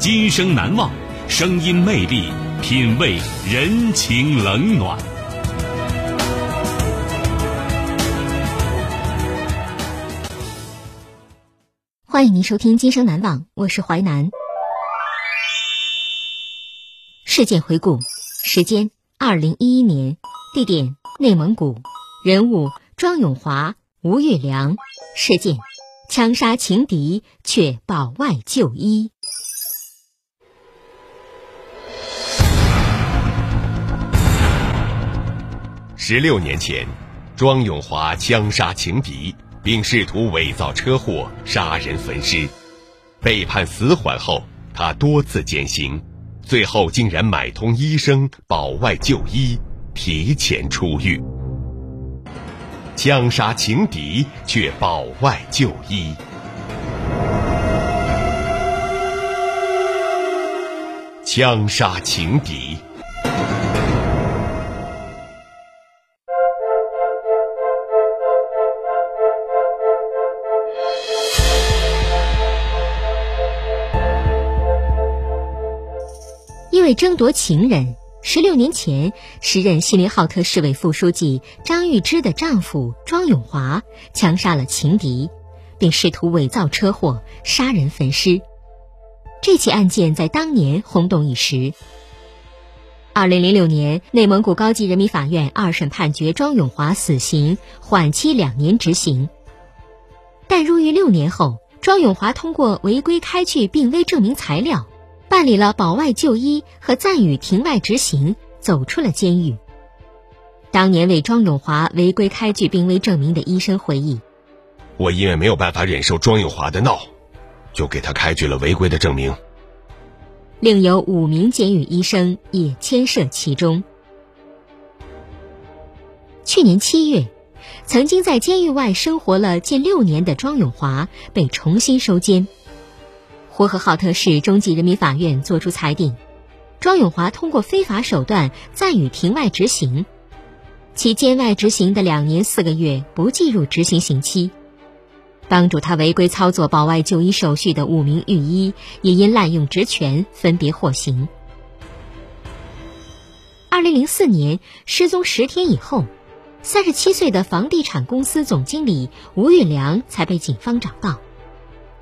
今生难忘，声音魅力，品味人情冷暖。欢迎您收听《今生难忘》，我是淮南。事件回顾：时间二零一一年，地点内蒙古，人物庄永华、吴月良。事件：枪杀情敌却保外就医。十六年前，庄永华枪杀情敌。并试图伪造车祸杀人焚尸，被判死缓后，他多次减刑，最后竟然买通医生保外就医，提前出狱。枪杀情敌却保外就医，枪杀情敌。为争夺情人，十六年前，时任锡林浩特市委副书记张玉芝的丈夫庄永华枪杀了情敌，并试图伪造车祸杀人焚尸。这起案件在当年轰动一时。二零零六年，内蒙古高级人民法院二审判决庄永华死刑，缓期两年执行。但入狱六年后，庄永华通过违规开具病危证明材料。办理了保外就医和暂予庭外执行，走出了监狱。当年为庄永华违规开具病危证明的医生回忆：“我因为没有办法忍受庄永华的闹，就给他开具了违规的证明。”另有五名监狱医生也牵涉其中。去年七月，曾经在监狱外生活了近六年的庄永华被重新收监。呼和浩特市中级人民法院作出裁定，庄永华通过非法手段暂予庭外执行，其监外执行的两年四个月不计入执行刑期。帮助他违规操作保外就医手续的五名狱医也因滥用职权分别获刑。二零零四年失踪十天以后，三十七岁的房地产公司总经理吴玉良才被警方找到。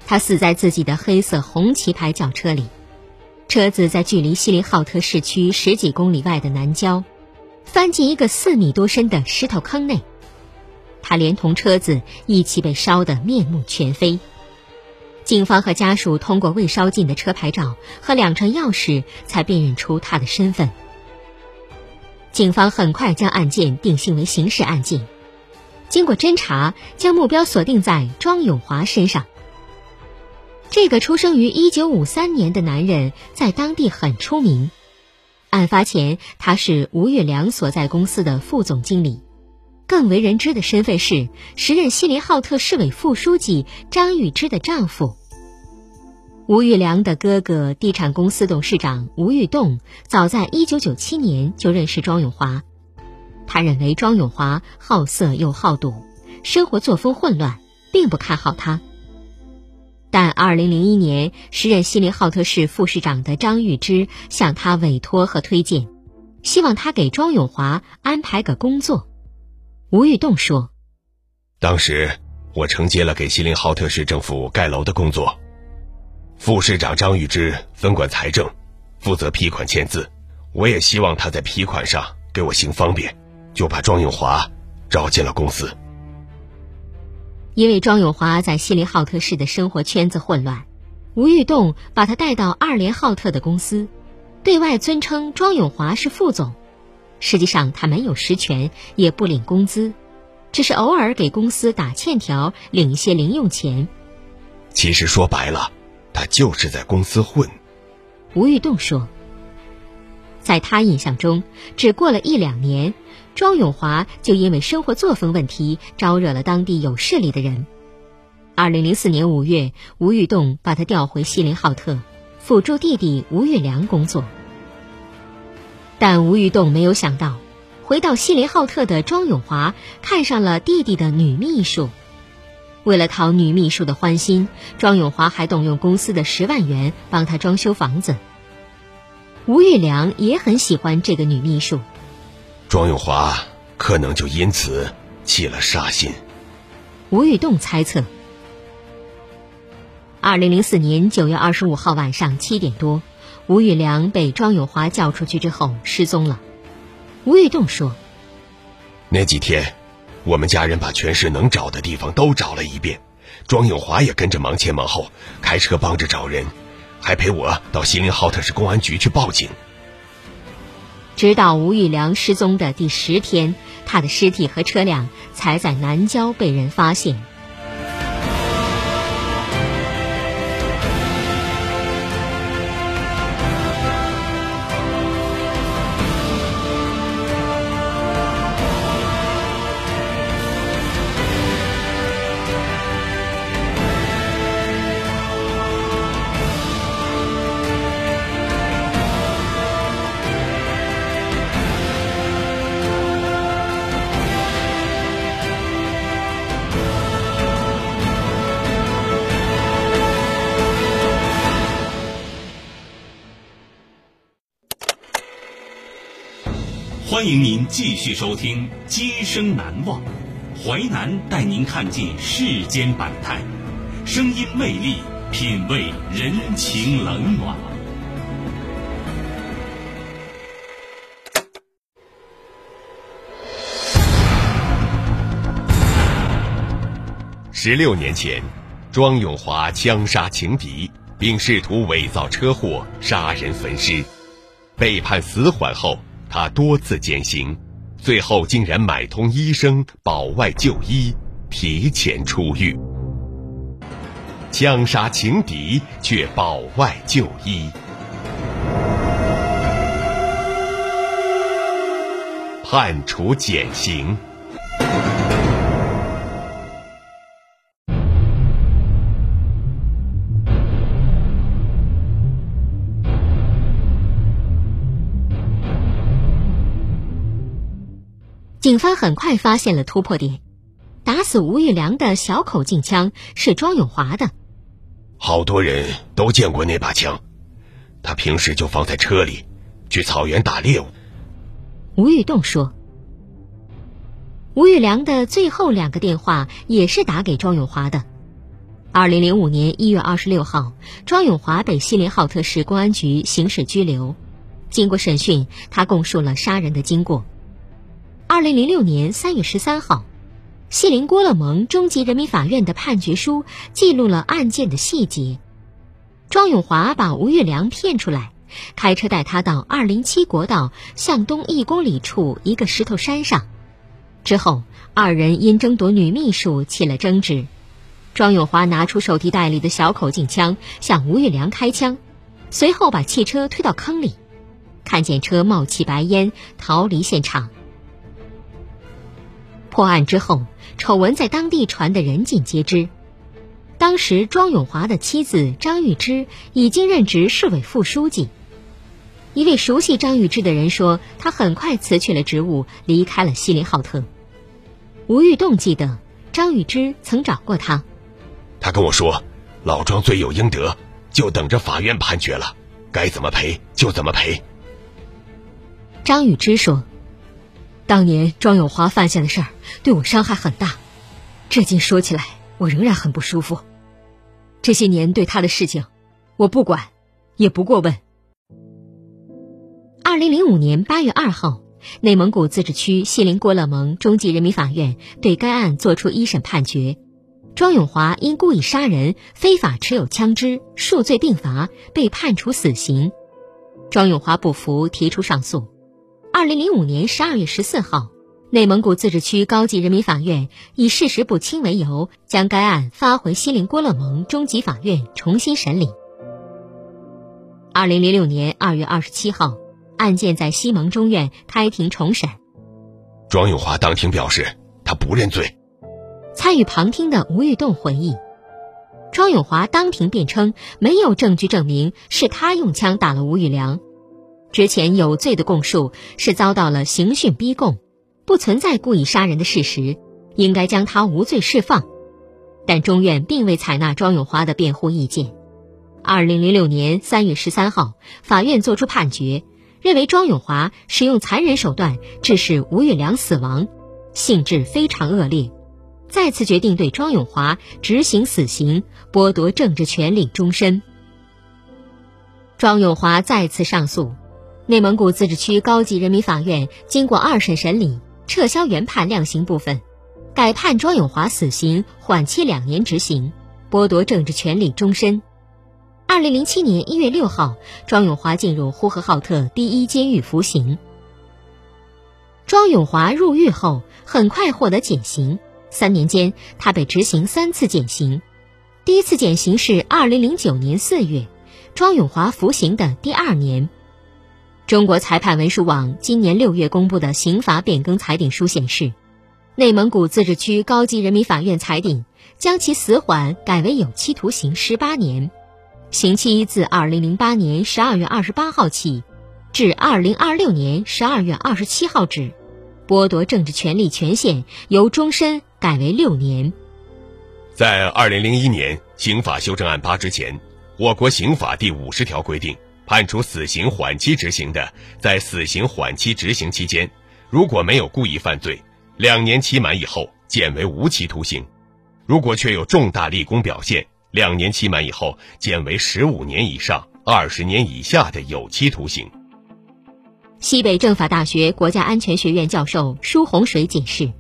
他死在自己的黑色红旗牌轿车里，车子在距离锡林浩特市区十几公里外的南郊，翻进一个四米多深的石头坑内。他连同车子一起被烧得面目全非。警方和家属通过未烧尽的车牌照和两串钥匙，才辨认出他的身份。警方很快将案件定性为刑事案件，经过侦查，将目标锁定在庄永华身上。这个出生于一九五三年的男人在当地很出名。案发前，他是吴月良所在公司的副总经理，更为人知的身份是时任锡林浩特市委副书记张玉芝的丈夫。吴玉良的哥哥，地产公司董事长吴玉栋，早在一九九七年就认识庄永华。他认为庄永华好色又好赌，生活作风混乱，并不看好他。但2001年，时任锡林浩特市副市长的张玉芝向他委托和推荐，希望他给庄永华安排个工作。吴玉栋说：“当时我承接了给锡林浩特市政府盖楼的工作，副市长张玉芝分管财政，负责批款签字。我也希望他在批款上给我行方便，就把庄永华招进了公司。因为庄永华在锡林浩特市的生活圈子混乱，吴玉栋把他带到二连浩特的公司，对外尊称庄永华是副总。实际上他没有实权，也不领工资，只是偶尔给公司打欠条，领一些零用钱。其实说白了，他就是在公司混。吴玉栋说，在他印象中，只过了一两年，庄永华就因为生活作风问题招惹了当地有势力的人。二零零四年五月，吴玉栋把他调回锡林浩特，辅助弟弟吴玉良工作。但吴玉栋没有想到，回到锡林浩特的庄永华看上了弟弟的女秘书。为了讨女秘书的欢心，庄永华还动用公司的十万元帮他装修房子。吴玉良也很喜欢这个女秘书，庄永华可能就因此起了杀心。吴玉栋猜测。二零零四年九月二十五号晚上七点多。吴玉良被庄永华叫出去之后失踪了。吴玉栋说：“那几天，我们家人把全市能找的地方都找了一遍，庄永华也跟着忙前忙后，开车帮着找人，还陪我到锡林浩特市公安局去报警。直到吴玉良失踪的第十天，他的尸体和车辆才在南郊被人发现。”欢迎您继续收听《今生难忘》，淮南带您看尽世间百态，声音魅力，品味人情冷暖。十六年前，庄永华枪杀情敌，并试图伪造车祸杀人焚尸，被判死缓后。他多次减刑，最后竟然买通医生保外就医，提前出狱。枪杀情敌却保外就医，判处减刑。警方很快发现了突破点，打死吴玉良的小口径枪是庄永华的。好多人都见过那把枪，他平时就放在车里，去草原打猎物。吴玉栋说：“吴玉良的最后两个电话也是打给庄永华的。”二零零五年一月二十六号，庄永华被锡林浩特市公安局刑事拘留。经过审讯，他供述了杀人的经过。二零零六年三月十三号，锡林郭勒盟中级人民法院的判决书记录了案件的细节。庄永华把吴玉良骗出来，开车带他到二零七国道向东一公里处一个石头山上。之后，二人因争夺女秘书起了争执。庄永华拿出手提袋里的小口径枪向吴玉良开枪，随后把汽车推到坑里，看见车冒起白烟，逃离现场。破案之后，丑闻在当地传得人尽皆知。当时，庄永华的妻子张玉芝已经任职市委副书记。一位熟悉张玉芝的人说，他很快辞去了职务，离开了锡林浩特。吴玉栋记得，张玉芝曾找过他。他跟我说：“老庄罪有应得，就等着法院判决了，该怎么赔就怎么赔。”张玉芝说。当年庄永华犯下的事儿对我伤害很大，至今说起来我仍然很不舒服。这些年对他的事情，我不管，也不过问。二零零五年八月二号，内蒙古自治区锡林郭勒盟中级人民法院对该案作出一审判决，庄永华因故意杀人、非法持有枪支，数罪并罚，被判处死刑。庄永华不服，提出上诉。二零零五年十二月十四号，内蒙古自治区高级人民法院以事实不清为由，将该案发回锡林郭勒盟中级法院重新审理。二零零六年二月二十七号。案件在西蒙中院开庭重审，庄永华当庭表示他不认罪。参与旁听的吴玉栋回忆，庄永华当庭辩称没有证据证明是他用枪打了吴玉良，之前有罪的供述是遭到了刑讯逼供，不存在故意杀人的事实，应该将他无罪释放。但中院并未采纳庄永华的辩护意见。二零零六年三月十三号，法院作出判决。认为庄永华使用残忍手段致使吴玉良死亡，性质非常恶劣，再次决定对庄永华执行死刑，剥夺政治权利终身。庄永华再次上诉，内蒙古自治区高级人民法院经过二审审理，撤销原判量刑部分，改判庄永华死刑，缓期两年执行，剥夺政治权利终身。二零零七年一月六号，庄永华进入呼和浩特第一监狱服刑。庄永华入狱后，很快获得减刑。三年间，他被执行三次减刑。第一次减刑是二零零九年四月，庄永华服刑的第二年。中国裁判文书网今年六月公布的刑罚变更裁定书显示，内蒙古自治区高级人民法院裁定将其死缓改为有期徒刑十八年。刑期自二零零八年十二月二十八号起，至二零二六年十二月二十七号止，剥夺政治权利权限由终身改为六年。在二零零一年刑法修正案八之前，我国刑法第五十条规定，判处死刑缓期执行的，在死刑缓期执行期间，如果没有故意犯罪，两年期满以后减为无期徒刑；如果确有重大立功表现，两年期满以后，减为十五年以上二十年以下的有期徒刑。西北政法大学国家安全学院教授舒洪水解释：“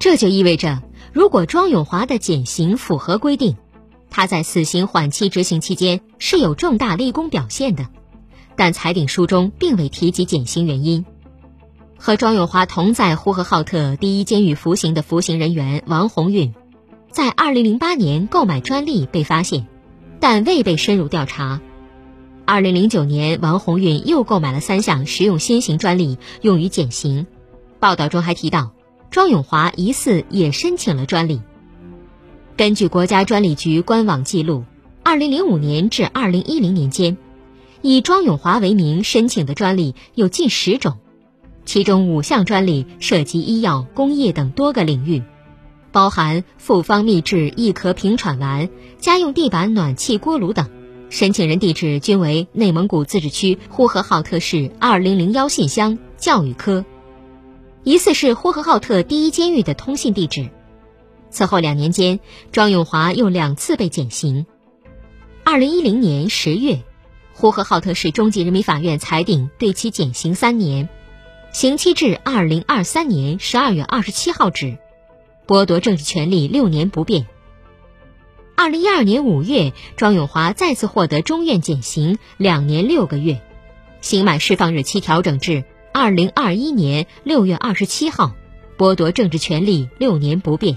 这就意味着，如果庄永华的减刑符合规定，他在死刑缓期执行期间是有重大立功表现的，但裁定书中并未提及减刑原因。和庄永华同在呼和浩特第一监狱服刑的服刑人员王红运。”在二零零八年购买专利被发现，但未被深入调查。二零零九年，王红运又购买了三项实用新型专利，用于减刑。报道中还提到，庄永华疑似也申请了专利。根据国家专利局官网记录，二零零五年至二零一零年间，以庄永华为名申请的专利有近十种，其中五项专利涉及医药、工业等多个领域。包含复方秘制易壳平喘丸、家用地板暖气锅炉等，申请人地址均为内蒙古自治区呼和浩特市二零零幺信箱教育科，疑似是呼和浩特第一监狱的通信地址。此后两年间，庄永华又两次被减刑。二零一零年十月，呼和浩特市中级人民法院裁定对其减刑三年，刑期至二零二三年十二月二十七号止。剥夺政治权利六年不变。二零一二年五月，庄永华再次获得中院减刑两年六个月，刑满释放日期调整至二零二一年六月二十七号，剥夺政治权利六年不变。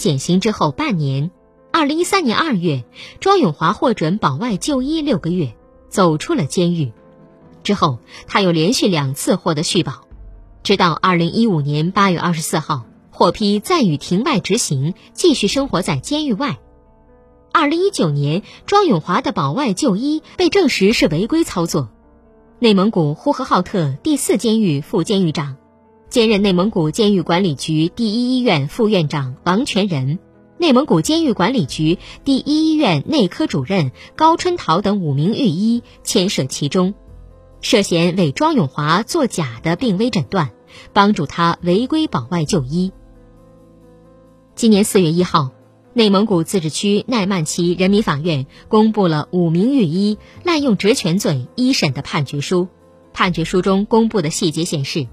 减刑之后半年，二零一三年二月，庄永华获准保外就医六个月，走出了监狱。之后，他又连续两次获得续保，直到二零一五年八月二十四号获批暂予庭外执行，继续生活在监狱外。二零一九年，庄永华的保外就医被证实是违规操作。内蒙古呼和浩特第四监狱副监狱长，兼任内蒙古监狱管理局第一医院副院长王全仁，内蒙古监狱管理局第一医院内科主任高春桃等五名狱医牵涉其中。涉嫌为庄永华作假的病危诊断，帮助他违规保外就医。今年四月一号，内蒙古自治区奈曼旗人民法院公布了五名狱医滥用职权罪一审的判决书。判决书中公布的细节显示，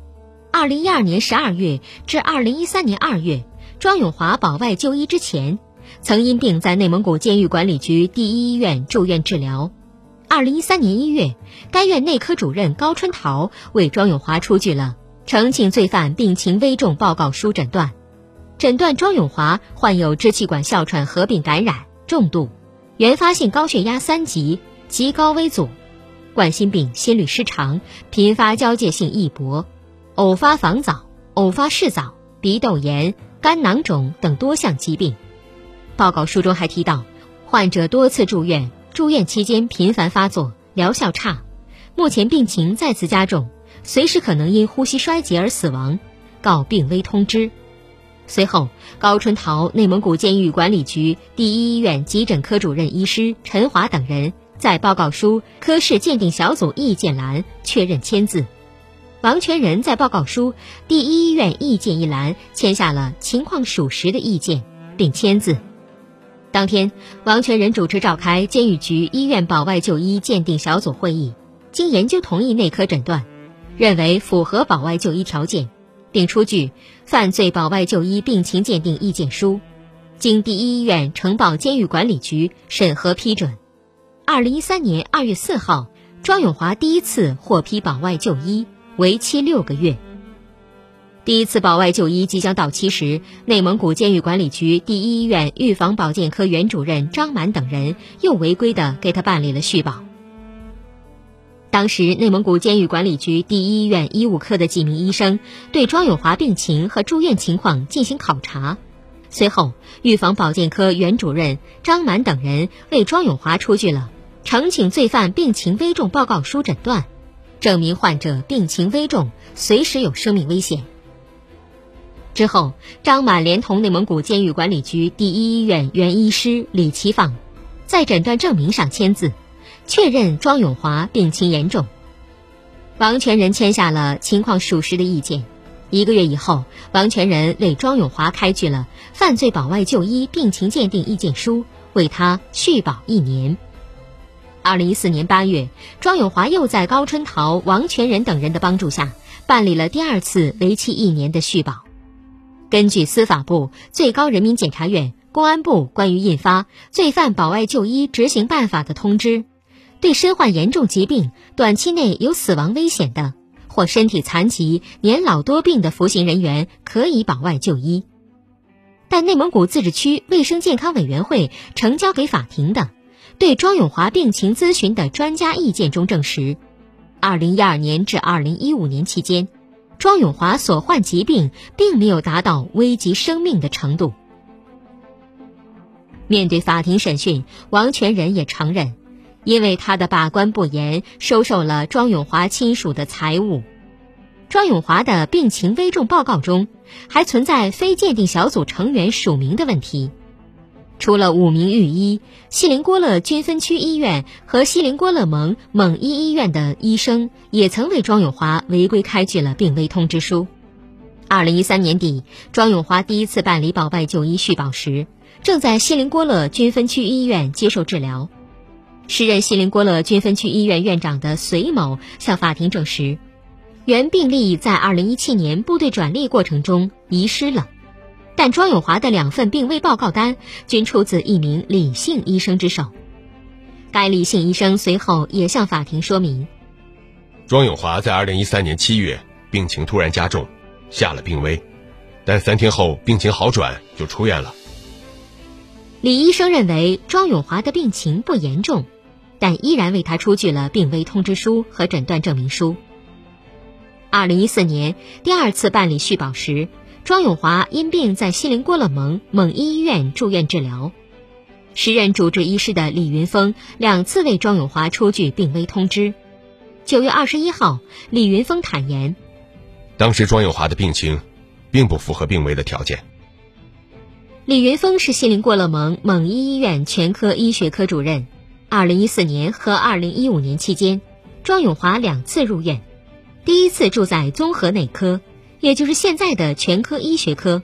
二零一二年十二月至二零一三年二月，庄永华保外就医之前，曾因病在内蒙古监狱管理局第一医院住院治疗。二零一三年一月，该院内科主任高春桃为庄永华出具了呈请罪犯病情危重报告书诊断，诊断庄永华患有支气管哮喘合并感染重度、原发性高血压三级、极高危阻、冠心病、心律失常、频发交界性易搏、偶发房早、偶发室早、鼻窦炎、肝囊肿等多项疾病。报告书中还提到，患者多次住院。住院期间频繁发作，疗效差，目前病情再次加重，随时可能因呼吸衰竭而死亡，告病危通知。随后，高春桃内蒙古监狱管理局第一医院急诊科主任医师陈华等人在报告书科室鉴定小组意见栏确认签字，王全仁在报告书第一医院意见一栏签下了情况属实的意见，并签字。当天，王全仁主持召开监狱局医院保外就医鉴定小组会议，经研究同意内科诊断，认为符合保外就医条件，并出具犯罪保外就医病情鉴定意见书，经第一医院呈报监狱管理局审核批准。二零一三年二月四号，庄永华第一次获批保外就医，为期六个月。第一次保外就医即将到期时，内蒙古监狱管理局第一医院预防保健科原主任张满等人又违规的给他办理了续保。当时，内蒙古监狱管理局第一医院医务科的几名医生对庄永华病情和住院情况进行考察，随后，预防保健科原主任张满等人为庄永华出具了呈请罪犯病情危重报告书诊断，证明患者病情危重，随时有生命危险。之后，张满连同内蒙古监狱管理局第一医院原医师李奇放，在诊断证明上签字，确认庄永华病情严重。王全仁签下了情况属实的意见。一个月以后，王全仁为庄永华开具了犯罪保外就医病情鉴定意见书，为他续保一年。二零一四年八月，庄永华又在高春桃、王全仁等人的帮助下，办理了第二次为期一年的续保。根据司法部、最高人民检察院、公安部关于印发《罪犯保外就医执行办法》的通知，对身患严重疾病、短期内有死亡危险的，或身体残疾、年老多病的服刑人员可以保外就医。但内蒙古自治区卫生健康委员会呈交给法庭的对庄永华病情咨询的专家意见中证实，二零一二年至二零一五年期间。庄永华所患疾病并没有达到危及生命的程度。面对法庭审讯，王全仁也承认，因为他的把关不严，收受了庄永华亲属的财物。庄永华的病情危重报告中还存在非鉴定小组成员署名的问题。除了五名御医，锡林郭勒军分区医院和锡林郭勒盟蒙医医院的医生也曾为庄永华违规开具了病危通知书。二零一三年底，庄永华第一次办理保外就医续保时，正在锡林郭勒军分区医院接受治疗。时任锡林郭勒军分区医院院长的隋某向法庭证实，原病例在二零一七年部队转隶过程中遗失了。但庄永华的两份病危报告单均出自一名李姓医生之手。该李姓医生随后也向法庭说明，庄永华在二零一三年七月病情突然加重，下了病危，但三天后病情好转，就出院了。李医生认为庄永华的病情不严重，但依然为他出具了病危通知书和诊断证明书。二零一四年第二次办理续保时，庄永华因病在锡林郭勒盟蒙医医院住院治疗。时任主治医师的李云峰两次为庄永华出具病危通知。九月二十一号，李云峰坦言，当时庄永华的病情并不符合病危的条件。李云峰是锡林郭勒盟蒙医医院全科医学科主任。二零一四年和二零一五年期间，庄永华两次入院，第一次住在综合内科，也就是现在的全科医学科；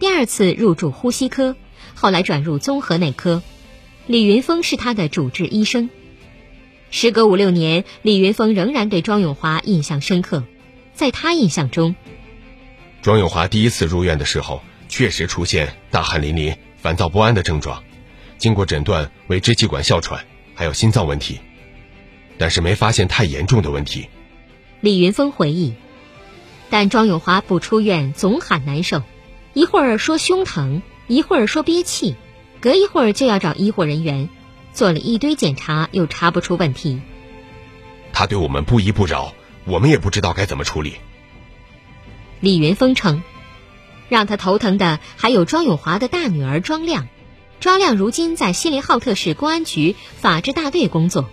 第二次入住呼吸科，后来转入综合内科。李云峰是他的主治医生。时隔五六年，李云峰仍然对庄永华印象深刻。在他印象中，庄永华第一次入院的时候。确实出现大汗淋漓、烦躁不安的症状，经过诊断为支气管哮喘，还有心脏问题，但是没发现太严重的问题。李云峰回忆，但庄永华不出院总喊难受，一会儿说胸疼，一会儿说憋气，隔一会儿就要找医护人员，做了一堆检查又查不出问题。他对我们不依不饶，我们也不知道该怎么处理。李云峰称。让他头疼的还有庄永华的大女儿庄亮，庄亮如今在锡林浩特市公安局法制大队工作。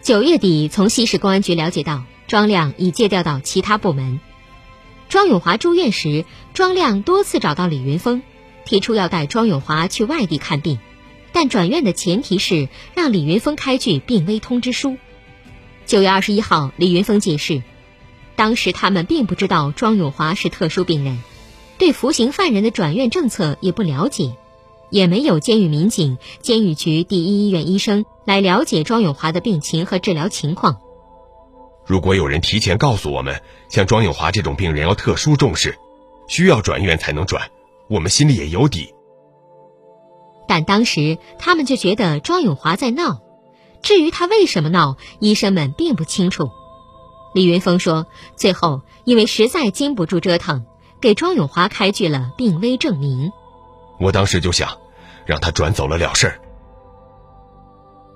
九月底从西市公安局了解到，庄亮已借调到其他部门。庄永华住院时，庄亮多次找到李云峰，提出要带庄永华去外地看病，但转院的前提是让李云峰开具病危通知书。九月二十一号，李云峰解释，当时他们并不知道庄永华是特殊病人。对服刑犯人的转院政策也不了解，也没有监狱民警、监狱局第一医院医生来了解庄永华的病情和治疗情况。如果有人提前告诉我们，像庄永华这种病人要特殊重视，需要转院才能转，我们心里也有底。但当时他们就觉得庄永华在闹，至于他为什么闹，医生们并不清楚。李云峰说：“最后因为实在经不住折腾。”给庄永华开具了病危证明，我当时就想，让他转走了了事儿。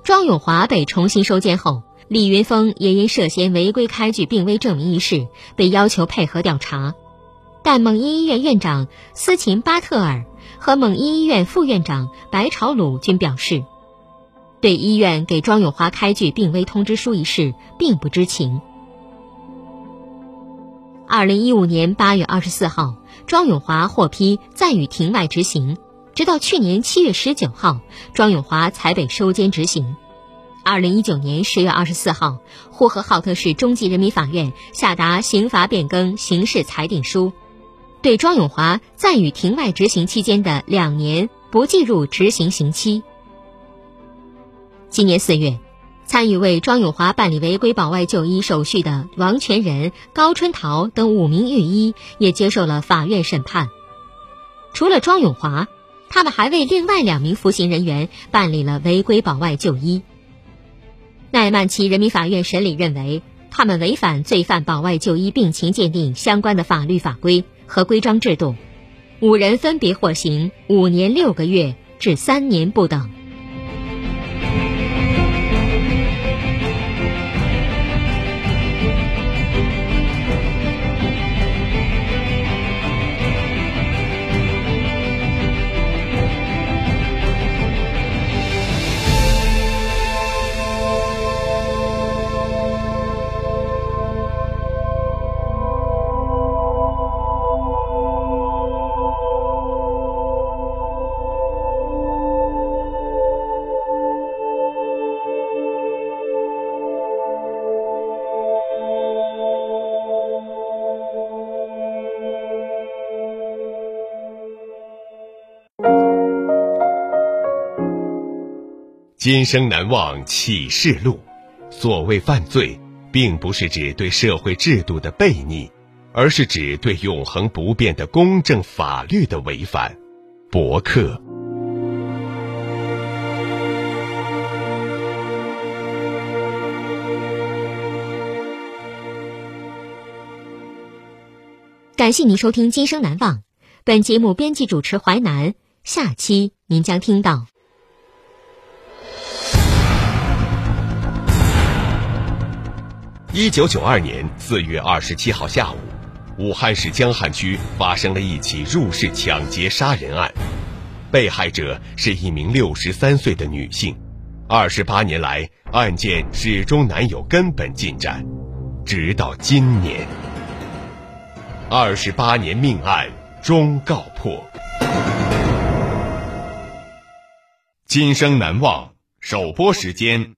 庄永华被重新收监后，李云峰也因涉嫌违规开具病危证明一事被要求配合调查，但蒙医医院院长斯琴巴特尔和蒙医医院副院长白朝鲁均表示，对医院给庄永华开具病危通知书一事并不知情。二零一五年八月二十四号，庄永华获批暂予庭外执行，直到去年七月十九号，庄永华才被收监执行。二零一九年十月二十四号，呼和浩特市中级人民法院下达刑罚变更刑事裁定书，对庄永华暂予庭外执行期间的两年不计入执行刑期。今年四月。参与为庄永华办理违规保外就医手续的王全仁、高春桃等五名狱医也接受了法院审判。除了庄永华，他们还为另外两名服刑人员办理了违规保外就医。奈曼旗人民法院审理认为，他们违反罪犯保外就医病情鉴定相关的法律法规和规章制度，五人分别获刑五年六个月至三年不等。今生难忘启示录。所谓犯罪，并不是指对社会制度的悖逆，而是指对永恒不变的公正法律的违反。博客。感谢您收听《今生难忘》，本节目编辑主持淮南，下期您将听到。一九九二年四月二十七号下午，武汉市江汉区发生了一起入室抢劫杀人案，被害者是一名六十三岁的女性。二十八年来，案件始终难有根本进展，直到今年，二十八年命案终告破。今生难忘首播时间。